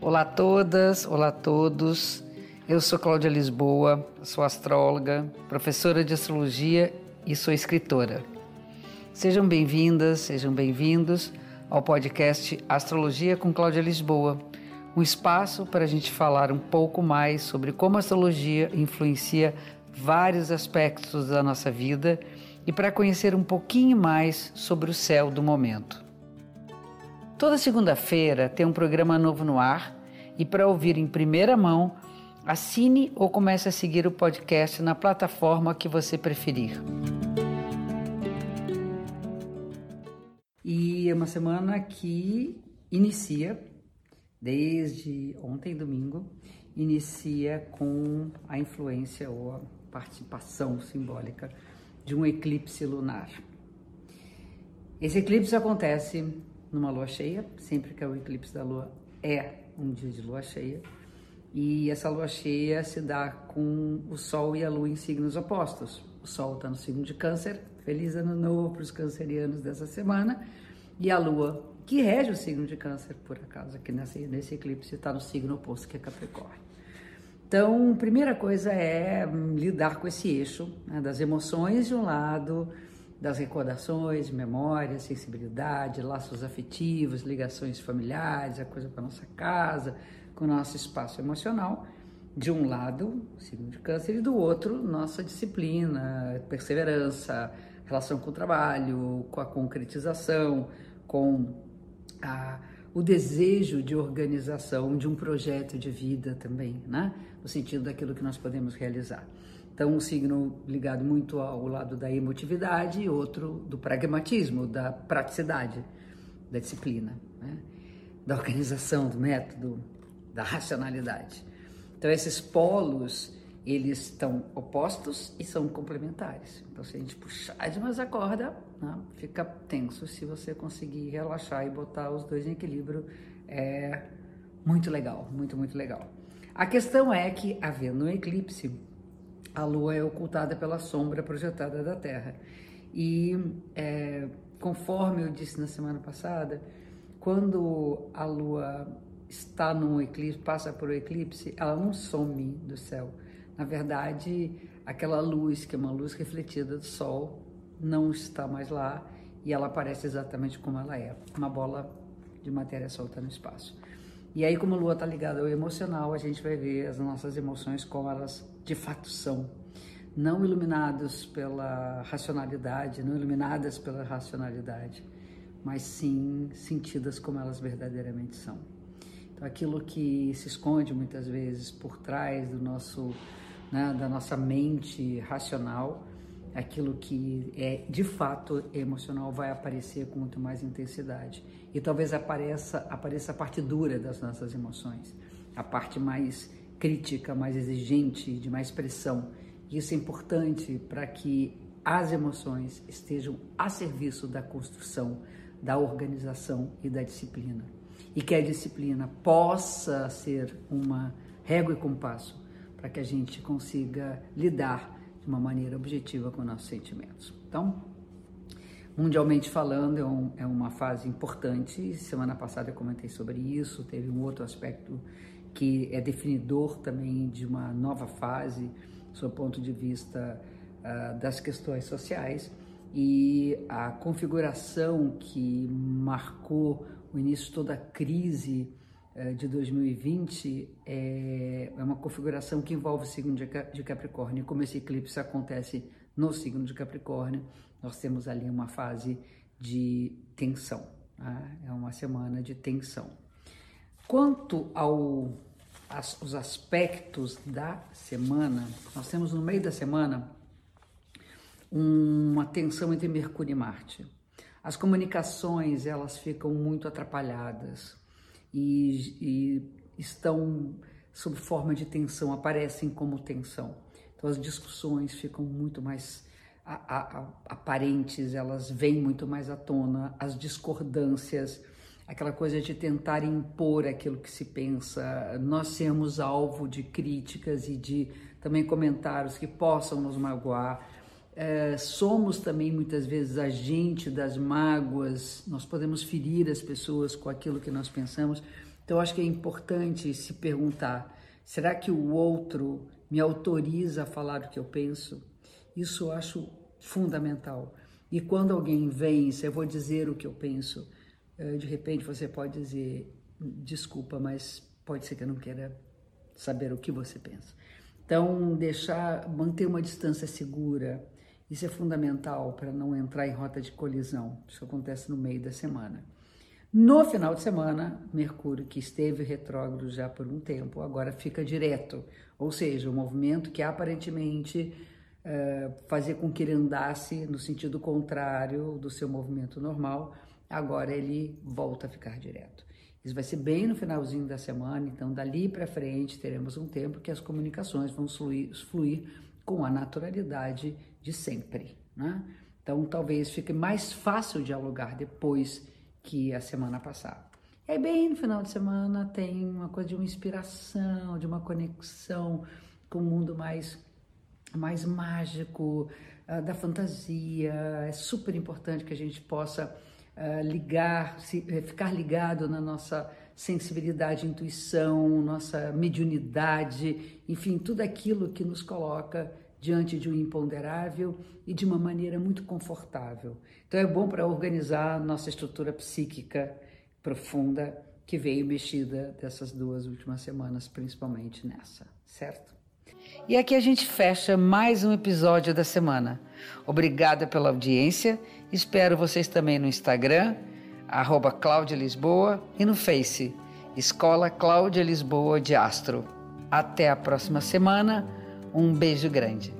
Olá a todas, olá a todos. Eu sou Cláudia Lisboa, sou astróloga, professora de astrologia e sou escritora. Sejam bem-vindas, sejam bem-vindos ao podcast Astrologia com Cláudia Lisboa, um espaço para a gente falar um pouco mais sobre como a astrologia influencia vários aspectos da nossa vida e para conhecer um pouquinho mais sobre o céu do momento. Toda segunda-feira tem um programa novo no ar e para ouvir em primeira mão, assine ou comece a seguir o podcast na plataforma que você preferir. E é uma semana que inicia desde ontem, domingo, inicia com a influência ou a participação simbólica de um eclipse lunar. Esse eclipse acontece numa lua cheia, sempre que é o eclipse da lua é um dia de lua cheia, e essa lua cheia se dá com o Sol e a Lua em signos opostos. O Sol está no signo de Câncer, feliz ano novo para os cancerianos dessa semana, e a Lua que rege o signo de câncer, por acaso, aqui nesse, nesse eclipse, está no signo oposto, que é Capricórnio. Então, primeira coisa é hum, lidar com esse eixo né, das emoções de um lado, das recordações, memória, sensibilidade, laços afetivos, ligações familiares, a coisa com a nossa casa, com o nosso espaço emocional. De um lado, signo de câncer, e do outro, nossa disciplina, perseverança, relação com o trabalho, com a concretização, com a, o desejo de organização de um projeto de vida também, né? No sentido daquilo que nós podemos realizar. Então, um signo ligado muito ao lado da emotividade e outro do pragmatismo, da praticidade, da disciplina, né? da organização, do método, da racionalidade. Então, esses polos eles estão opostos e são complementares. Então, se a gente puxar demais a corda, né, fica tenso. Se você conseguir relaxar e botar os dois em equilíbrio, é muito legal, muito, muito legal. A questão é que, havendo um eclipse, a Lua é ocultada pela sombra projetada da Terra. E, é, conforme eu disse na semana passada, quando a Lua está num eclipse, passa por um eclipse, ela não some do céu na verdade, aquela luz, que é uma luz refletida do Sol, não está mais lá e ela aparece exatamente como ela é, uma bola de matéria solta no espaço. E aí, como a Lua está ligada ao emocional, a gente vai ver as nossas emoções como elas de fato são, não iluminadas pela racionalidade, não iluminadas pela racionalidade, mas sim sentidas como elas verdadeiramente são. Então, aquilo que se esconde muitas vezes por trás do nosso né, da nossa mente racional, aquilo que é de fato emocional vai aparecer com muito mais intensidade. E talvez apareça, apareça a parte dura das nossas emoções, a parte mais crítica, mais exigente, de mais pressão. Isso é importante para que as emoções estejam a serviço da construção, da organização e da disciplina. E que a disciplina possa ser uma régua e compasso para que a gente consiga lidar de uma maneira objetiva com nossos sentimentos. Então, mundialmente falando, é, um, é uma fase importante. Semana passada eu comentei sobre isso. Teve um outro aspecto que é definidor também de uma nova fase, sob o ponto de vista uh, das questões sociais. E a configuração que marcou o início de toda a crise de 2020 é, é uma configuração que envolve o signo de Capricórnio. Como esse eclipse acontece no signo de Capricórnio, nós temos ali uma fase de tensão. Tá? É uma semana de tensão. Quanto aos as, aspectos da semana, nós temos no meio da semana uma tensão entre Mercúrio e Marte. As comunicações elas ficam muito atrapalhadas e, e estão sob forma de tensão, aparecem como tensão. Então as discussões ficam muito mais a, a, a, aparentes, elas vêm muito mais à tona, as discordâncias, aquela coisa de tentar impor aquilo que se pensa, nós sermos alvo de críticas e de também comentários que possam nos magoar. É, somos também muitas vezes agente das mágoas, nós podemos ferir as pessoas com aquilo que nós pensamos. Então, acho que é importante se perguntar: será que o outro me autoriza a falar o que eu penso? Isso eu acho fundamental. E quando alguém vem, se eu vou dizer o que eu penso, é, de repente você pode dizer: desculpa, mas pode ser que eu não queira saber o que você pensa. Então, deixar, manter uma distância segura, isso é fundamental para não entrar em rota de colisão. Isso acontece no meio da semana. No final de semana, Mercúrio, que esteve retrógrado já por um tempo, agora fica direto, ou seja, o um movimento que aparentemente uh, fazia com que ele andasse no sentido contrário do seu movimento normal, agora ele volta a ficar direto. Isso vai ser bem no finalzinho da semana, então dali para frente teremos um tempo que as comunicações vão fluir, fluir com a naturalidade de sempre. Né? Então, talvez fique mais fácil dialogar depois que a semana passar. E aí, bem no final de semana, tem uma coisa de uma inspiração, de uma conexão com o mundo mais, mais mágico, uh, da fantasia. É super importante que a gente possa uh, ligar, se, eh, ficar ligado na nossa sensibilidade, intuição, nossa mediunidade, enfim, tudo aquilo que nos coloca diante de um imponderável e de uma maneira muito confortável. Então é bom para organizar nossa estrutura psíquica profunda que veio mexida dessas duas últimas semanas, principalmente nessa, certo? E aqui a gente fecha mais um episódio da semana. Obrigada pela audiência. Espero vocês também no Instagram, arroba Cláudia Lisboa, e no Face, Escola Cláudia Lisboa de Astro. Até a próxima semana. Um beijo grande.